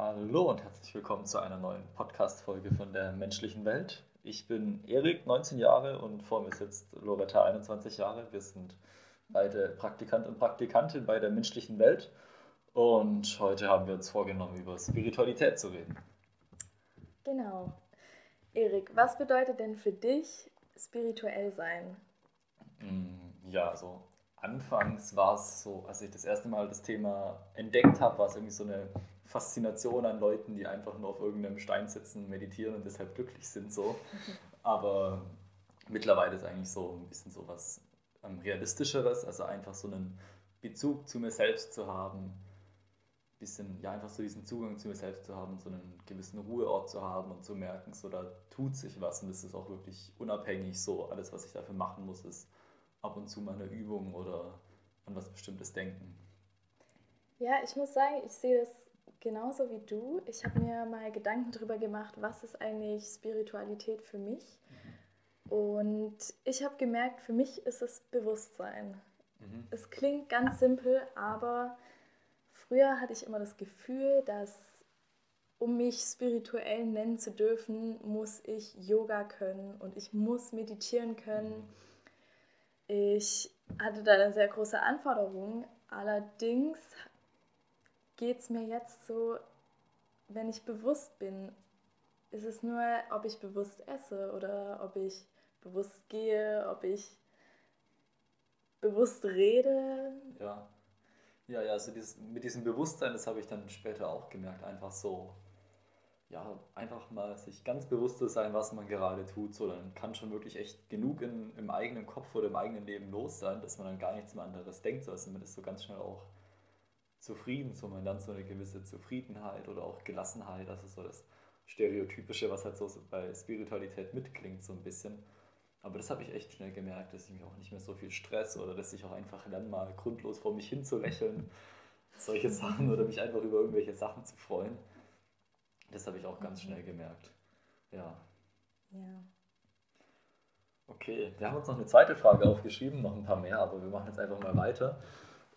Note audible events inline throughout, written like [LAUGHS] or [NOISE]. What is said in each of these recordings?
Hallo und herzlich willkommen zu einer neuen Podcast-Folge von der menschlichen Welt. Ich bin Erik, 19 Jahre und vor mir sitzt Loretta, 21 Jahre. Wir sind beide Praktikant und Praktikantin bei der menschlichen Welt und heute haben wir uns vorgenommen, über Spiritualität zu reden. Genau. Erik, was bedeutet denn für dich spirituell sein? Mm, ja, also anfangs war es so, als ich das erste Mal das Thema entdeckt habe, war es irgendwie so eine Faszination an Leuten, die einfach nur auf irgendeinem Stein sitzen, meditieren und deshalb glücklich sind. So. [LAUGHS] Aber mittlerweile ist eigentlich so ein bisschen so was ähm, Realistischeres, also einfach so einen Bezug zu mir selbst zu haben, bisschen, ja, einfach so diesen Zugang zu mir selbst zu haben, so einen gewissen Ruheort zu haben und zu merken, so da tut sich was und das ist auch wirklich unabhängig, so alles, was ich dafür machen muss, ist ab und zu mal eine Übung oder an was Bestimmtes denken. Ja, ich muss sagen, ich sehe das genauso wie du. Ich habe mir mal Gedanken darüber gemacht, was ist eigentlich Spiritualität für mich. Mhm. Und ich habe gemerkt, für mich ist es Bewusstsein. Mhm. Es klingt ganz simpel, aber früher hatte ich immer das Gefühl, dass um mich spirituell nennen zu dürfen, muss ich Yoga können und ich muss meditieren können. Mhm. Ich hatte da eine sehr große Anforderung. Allerdings geht es mir jetzt so, wenn ich bewusst bin, ist es nur, ob ich bewusst esse oder ob ich bewusst gehe, ob ich bewusst rede. Ja. Ja, ja, also dieses, mit diesem Bewusstsein, das habe ich dann später auch gemerkt, einfach so, ja, einfach mal sich ganz bewusst zu sein, was man gerade tut, so, dann kann schon wirklich echt genug in, im eigenen Kopf oder im eigenen Leben los sein, dass man dann gar nichts mehr anderes denkt, so, also man ist so ganz schnell auch zufrieden, so man dann so eine gewisse Zufriedenheit oder auch Gelassenheit, also so das Stereotypische, was halt so bei Spiritualität mitklingt, so ein bisschen. Aber das habe ich echt schnell gemerkt, dass ich mich auch nicht mehr so viel Stress oder dass ich auch einfach lerne, mal grundlos vor mich hin zu lächeln, [LAUGHS] solche Sachen oder mich einfach über irgendwelche Sachen zu freuen. Das habe ich auch ganz schnell gemerkt. Ja. Ja. Okay, wir haben uns noch eine zweite Frage aufgeschrieben, noch ein paar mehr, aber wir machen jetzt einfach mal weiter.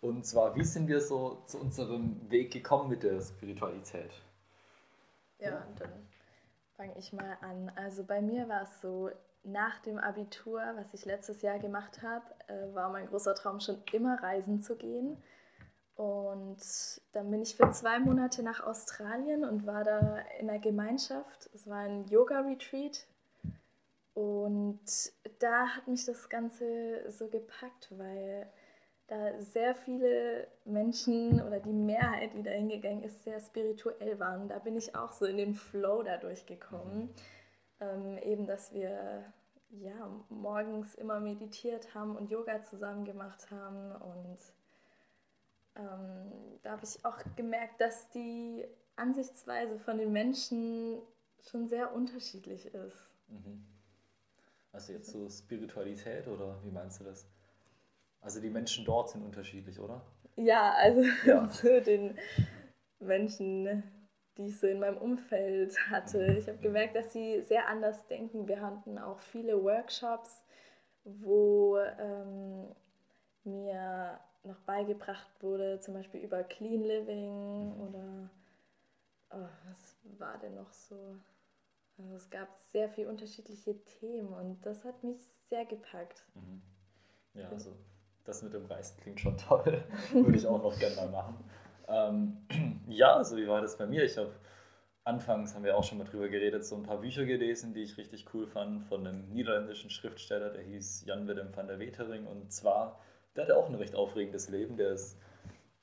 Und zwar, wie sind wir so zu unserem Weg gekommen mit der Spiritualität? Ja, dann fange ich mal an. Also bei mir war es so, nach dem Abitur, was ich letztes Jahr gemacht habe, äh, war mein großer Traum schon immer reisen zu gehen. Und dann bin ich für zwei Monate nach Australien und war da in einer Gemeinschaft. Es war ein Yoga-Retreat. Und da hat mich das Ganze so gepackt, weil da sehr viele Menschen oder die Mehrheit, die da hingegangen ist, sehr spirituell waren. Da bin ich auch so in den Flow dadurch gekommen. Ähm, eben, dass wir ja, morgens immer meditiert haben und Yoga zusammen gemacht haben. Und ähm, da habe ich auch gemerkt, dass die Ansichtsweise von den Menschen schon sehr unterschiedlich ist. Mhm. Also jetzt so Spiritualität oder wie meinst du das? Also die Menschen dort sind unterschiedlich, oder? Ja, also ja. [LAUGHS] zu den Menschen, die ich so in meinem Umfeld hatte. Ich habe gemerkt, dass sie sehr anders denken. Wir hatten auch viele Workshops, wo ähm, mir noch beigebracht wurde, zum Beispiel über Clean Living oder oh, was war denn noch so? Also es gab sehr viele unterschiedliche Themen und das hat mich sehr gepackt. Mhm. Ja, also das mit dem Reisen klingt schon [LAUGHS] toll. Würde ich auch noch gerne mal machen. Ähm, [CLEARS THROAT] ja, also wie war das bei mir? Ich habe anfangs, haben wir auch schon mal drüber geredet, so ein paar Bücher gelesen, die ich richtig cool fand, von einem niederländischen Schriftsteller, der hieß Jan Willem van der Wetering. Und zwar, der hatte auch ein recht aufregendes Leben. Der ist,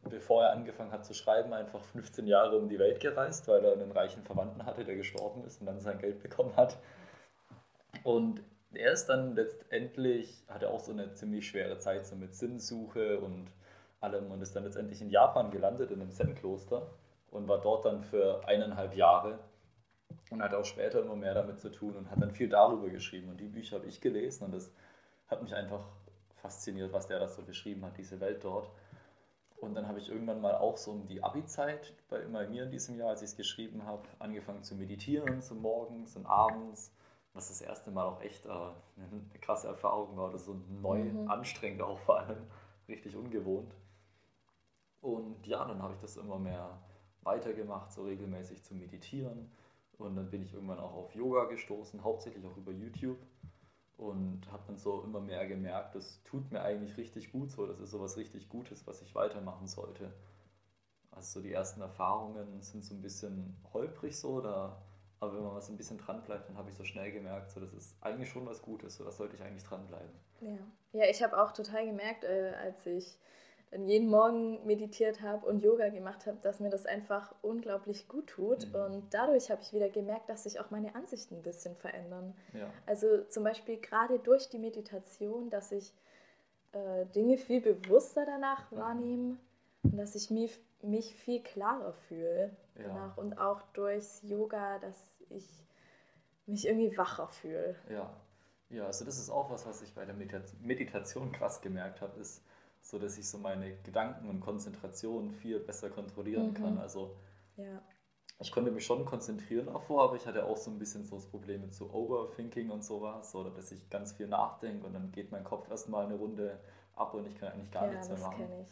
bevor er angefangen hat zu schreiben, einfach 15 Jahre um die Welt gereist, weil er einen reichen Verwandten hatte, der gestorben ist und dann sein Geld bekommen hat. Und er ist dann letztendlich, hatte auch so eine ziemlich schwere Zeit so mit Sinnsuche und allem und ist dann letztendlich in Japan gelandet, in einem Zen-Kloster und war dort dann für eineinhalb Jahre und hat auch später immer mehr damit zu tun und hat dann viel darüber geschrieben. Und die Bücher habe ich gelesen und das hat mich einfach fasziniert, was der da so beschrieben hat, diese Welt dort. Und dann habe ich irgendwann mal auch so um die Abi-Zeit bei immer mir in diesem Jahr, als ich es geschrieben habe, angefangen zu meditieren, so morgens und abends was das erste Mal auch echt äh, eine krasse Erfahrung war, das so neu, mhm. anstrengend auch vor allem, richtig ungewohnt. Und ja, dann habe ich das immer mehr weitergemacht, so regelmäßig zu meditieren. Und dann bin ich irgendwann auch auf Yoga gestoßen, hauptsächlich auch über YouTube. Und habe dann so immer mehr gemerkt, das tut mir eigentlich richtig gut so, das ist so was richtig Gutes, was ich weitermachen sollte. Also so die ersten Erfahrungen sind so ein bisschen holprig so, da, aber wenn man was ein bisschen dran bleibt, dann habe ich so schnell gemerkt, so das ist eigentlich schon was Gutes, so das sollte ich eigentlich dranbleiben. Ja, ja ich habe auch total gemerkt, äh, als ich dann jeden Morgen meditiert habe und Yoga gemacht habe, dass mir das einfach unglaublich gut tut. Mhm. Und dadurch habe ich wieder gemerkt, dass sich auch meine Ansichten ein bisschen verändern. Ja. Also zum Beispiel gerade durch die Meditation, dass ich äh, Dinge viel bewusster danach mhm. wahrnehme und dass ich mich, mich viel klarer fühle ja. danach. Und auch durchs Yoga, dass ich mich irgendwie wacher fühle. Ja. Ja, also das ist auch was, was ich bei der Meditation krass gemerkt habe, ist, so dass ich so meine Gedanken und Konzentration viel besser kontrollieren mhm. kann. Also ja. ich konnte mich schon konzentrieren davor, aber ich hatte auch so ein bisschen so das Problem mit so Overthinking und sowas, oder dass ich ganz viel nachdenke und dann geht mein Kopf erstmal eine Runde ab und ich kann eigentlich gar ja, nichts mehr machen.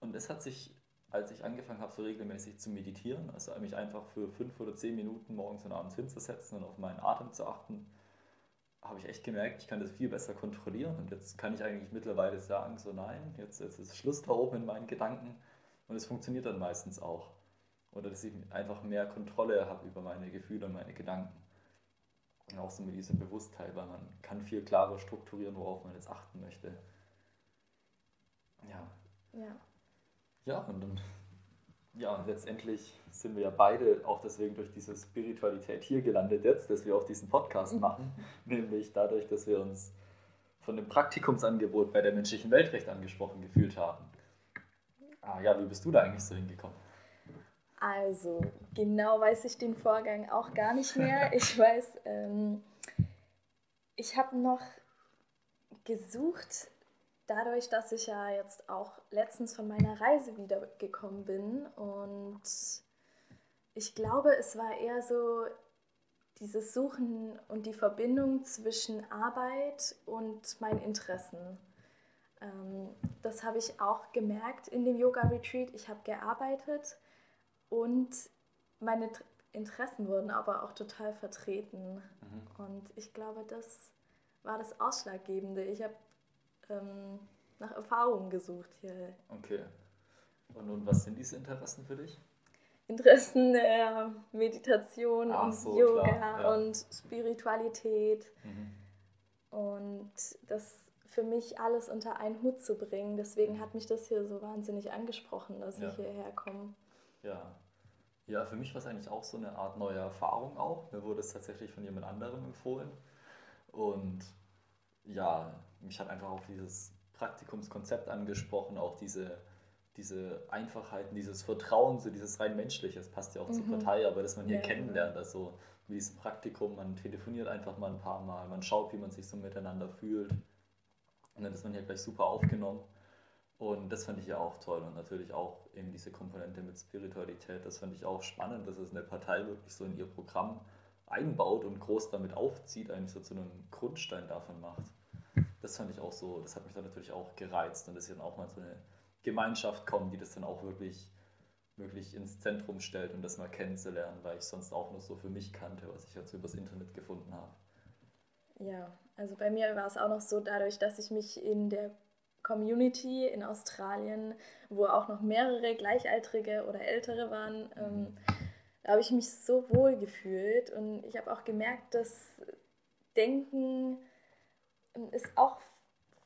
Und es hat sich, als ich angefangen habe, so regelmäßig zu meditieren, also mich einfach für fünf oder zehn Minuten morgens und abends hinzusetzen und auf meinen Atem zu achten, habe ich echt gemerkt, ich kann das viel besser kontrollieren. Und jetzt kann ich eigentlich mittlerweile sagen, so nein, jetzt, jetzt ist Schluss da oben in meinen Gedanken. Und es funktioniert dann meistens auch. Oder dass ich einfach mehr Kontrolle habe über meine Gefühle und meine Gedanken. Und auch so mit dieser Bewusstheit, weil man kann viel klarer strukturieren, worauf man jetzt achten möchte. Ja. Ja. Ja, und dann ja, letztendlich sind wir ja beide auch deswegen durch diese Spiritualität hier gelandet jetzt, dass wir auch diesen Podcast mhm. machen, nämlich dadurch, dass wir uns von dem Praktikumsangebot bei der menschlichen Weltrecht angesprochen gefühlt haben. Ah ja, wie bist du da eigentlich so hingekommen? Also, genau weiß ich den Vorgang auch gar nicht mehr. [LAUGHS] Ich weiß, ähm, ich habe noch gesucht, dadurch, dass ich ja jetzt auch letztens von meiner Reise wiedergekommen bin und ich glaube, es war eher so dieses Suchen und die Verbindung zwischen Arbeit und meinen Interessen. Ähm, das habe ich auch gemerkt in dem Yoga-Retreat. Ich habe gearbeitet und meine Interessen wurden aber auch total vertreten. Mhm. Und ich glaube, das war das Ausschlaggebende. Ich habe ähm, nach Erfahrungen gesucht hier. Okay. Und nun, was sind diese Interessen für dich? Interessen der äh, Meditation Ach und so, Yoga ja. und Spiritualität. Mhm. Und das für mich alles unter einen Hut zu bringen. Deswegen mhm. hat mich das hier so wahnsinnig angesprochen, dass ja. ich hierher komme. Ja. Ja, für mich war es eigentlich auch so eine Art neue Erfahrung auch. Mir wurde es tatsächlich von jemand anderem empfohlen. Und ja, mich hat einfach auch dieses Praktikumskonzept angesprochen, auch diese, diese Einfachheiten, dieses Vertrauen, so dieses rein menschliche, das passt ja auch mhm. zur Partei, aber dass man hier ja, kennenlernt, also wie dieses Praktikum, man telefoniert einfach mal ein paar Mal, man schaut, wie man sich so miteinander fühlt und dann ist man hier gleich super aufgenommen. Und das fand ich ja auch toll und natürlich auch eben diese Komponente mit Spiritualität, das fand ich auch spannend, dass es eine Partei wirklich so in ihr Programm einbaut und groß damit aufzieht, eigentlich so zu einem Grundstein davon macht das fand ich auch so, das hat mich dann natürlich auch gereizt und dass hier dann auch mal so eine Gemeinschaft kommt, die das dann auch wirklich, wirklich ins Zentrum stellt und das mal kennenzulernen, weil ich sonst auch nur so für mich kannte, was ich jetzt übers Internet gefunden habe. Ja, also bei mir war es auch noch so, dadurch, dass ich mich in der Community in Australien, wo auch noch mehrere Gleichaltrige oder Ältere waren, mhm. ähm, da habe ich mich so wohl gefühlt und ich habe auch gemerkt, dass Denken ist auch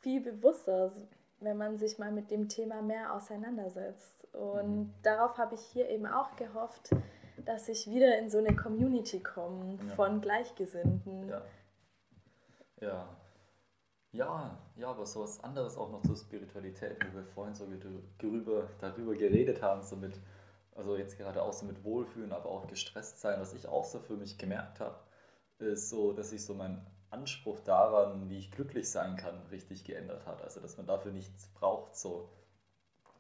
viel bewusster, wenn man sich mal mit dem Thema mehr auseinandersetzt. Und mhm. darauf habe ich hier eben auch gehofft, dass ich wieder in so eine Community komme ja. von Gleichgesinnten. Ja. ja. Ja, ja, aber so was anderes auch noch zur Spiritualität, wo wir vorhin so darüber, darüber geredet haben, so mit, also jetzt gerade auch so mit Wohlfühlen, aber auch gestresst sein, was ich auch so für mich gemerkt habe, ist so, dass ich so mein Anspruch daran, wie ich glücklich sein kann, richtig geändert hat. Also, dass man dafür nichts braucht. So.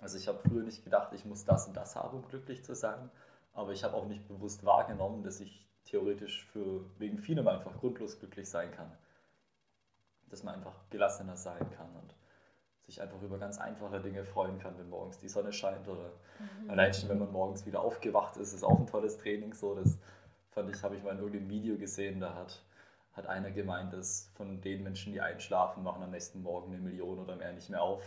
Also, ich habe früher nicht gedacht, ich muss das und das haben, um glücklich zu sein. Aber ich habe auch nicht bewusst wahrgenommen, dass ich theoretisch für wegen vielem einfach grundlos glücklich sein kann. Dass man einfach gelassener sein kann. Und sich einfach über ganz einfache Dinge freuen kann, wenn morgens die Sonne scheint oder mhm. allein schon, wenn man morgens wieder aufgewacht ist, ist auch ein tolles Training. So, das fand ich, habe ich mal in irgendeinem Video gesehen, da hat, hat einer gemeint, dass von den Menschen, die einschlafen, machen am nächsten Morgen eine Million oder mehr nicht mehr auf.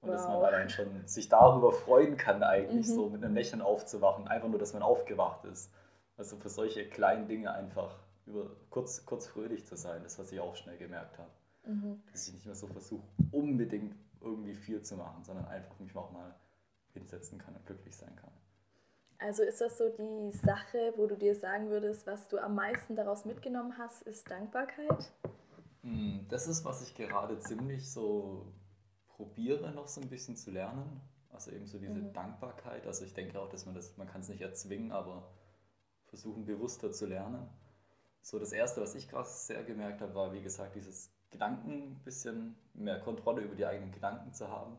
Und wow. dass man allein schon sich darüber freuen kann, eigentlich mhm. so mit einem Lächeln aufzuwachen, einfach nur, dass man aufgewacht ist. Also für solche kleinen Dinge einfach über kurz, kurz fröhlich zu sein, das, was ich auch schnell gemerkt habe. Mhm. Dass ich nicht mehr so versuche, unbedingt irgendwie viel zu machen, sondern einfach mich auch mal hinsetzen kann und glücklich sein kann. Also ist das so die Sache, wo du dir sagen würdest, was du am meisten daraus mitgenommen hast, ist Dankbarkeit? Hm, das ist, was ich gerade ziemlich so probiere, noch so ein bisschen zu lernen. Also eben so diese mhm. Dankbarkeit. Also ich denke auch, dass man das, man kann es nicht erzwingen, aber versuchen bewusster zu lernen. So das Erste, was ich gerade sehr gemerkt habe, war, wie gesagt, dieses Gedanken ein bisschen mehr Kontrolle über die eigenen Gedanken zu haben.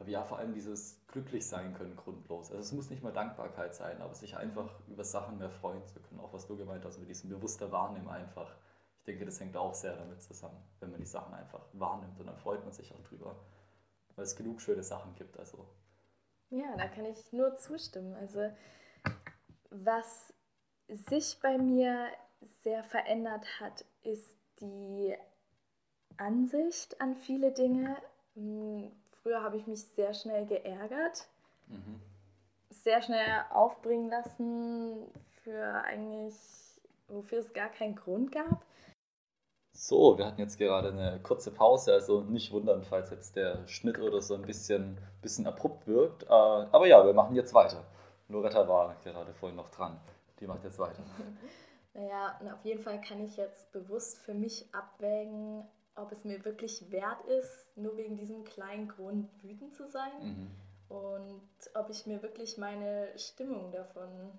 Aber ja, vor allem dieses glücklich sein können grundlos. Also es muss nicht mal Dankbarkeit sein, aber sich einfach über Sachen mehr freuen zu können. Auch was du gemeint hast, mit diesem bewusster Wahrnehmen einfach. Ich denke, das hängt auch sehr damit zusammen, wenn man die Sachen einfach wahrnimmt und dann freut man sich auch drüber, weil es genug schöne Sachen gibt. Also. Ja, da kann ich nur zustimmen. Also was sich bei mir sehr verändert hat, ist die Ansicht an viele Dinge. Früher habe ich mich sehr schnell geärgert, mhm. sehr schnell aufbringen lassen für eigentlich, wofür es gar keinen Grund gab. So, wir hatten jetzt gerade eine kurze Pause, also nicht wundern, falls jetzt der Schnitt oder so ein bisschen, bisschen abrupt wirkt. Äh, aber ja, wir machen jetzt weiter. Loretta war gerade vorhin noch dran. Die macht jetzt weiter. [LAUGHS] Naja, auf jeden Fall kann ich jetzt bewusst für mich abwägen, ob es mir wirklich wert ist, nur wegen diesem kleinen Grund wütend zu sein mhm. und ob ich mir wirklich meine Stimmung davon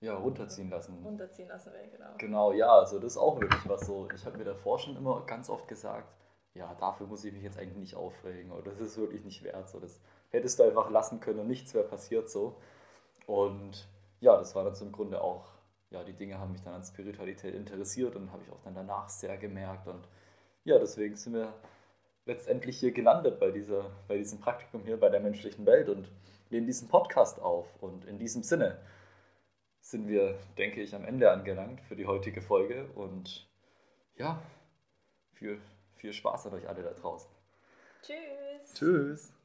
ja, runterziehen lassen. Runterziehen lassen will, genau. Genau, ja, also das ist auch wirklich was so. Ich habe mir davor schon immer ganz oft gesagt, ja, dafür muss ich mich jetzt eigentlich nicht aufregen oder das ist wirklich nicht wert. So, das hättest du einfach lassen können und nichts wäre passiert so. Und ja, das war dann zum Grunde auch ja, die Dinge haben mich dann an Spiritualität interessiert und habe ich auch dann danach sehr gemerkt. Und ja, deswegen sind wir letztendlich hier gelandet bei, dieser, bei diesem Praktikum hier bei der menschlichen Welt und nehmen diesen Podcast auf. Und in diesem Sinne sind wir, denke ich, am Ende angelangt für die heutige Folge. Und ja, viel, viel Spaß an euch alle da draußen. Tschüss. Tschüss.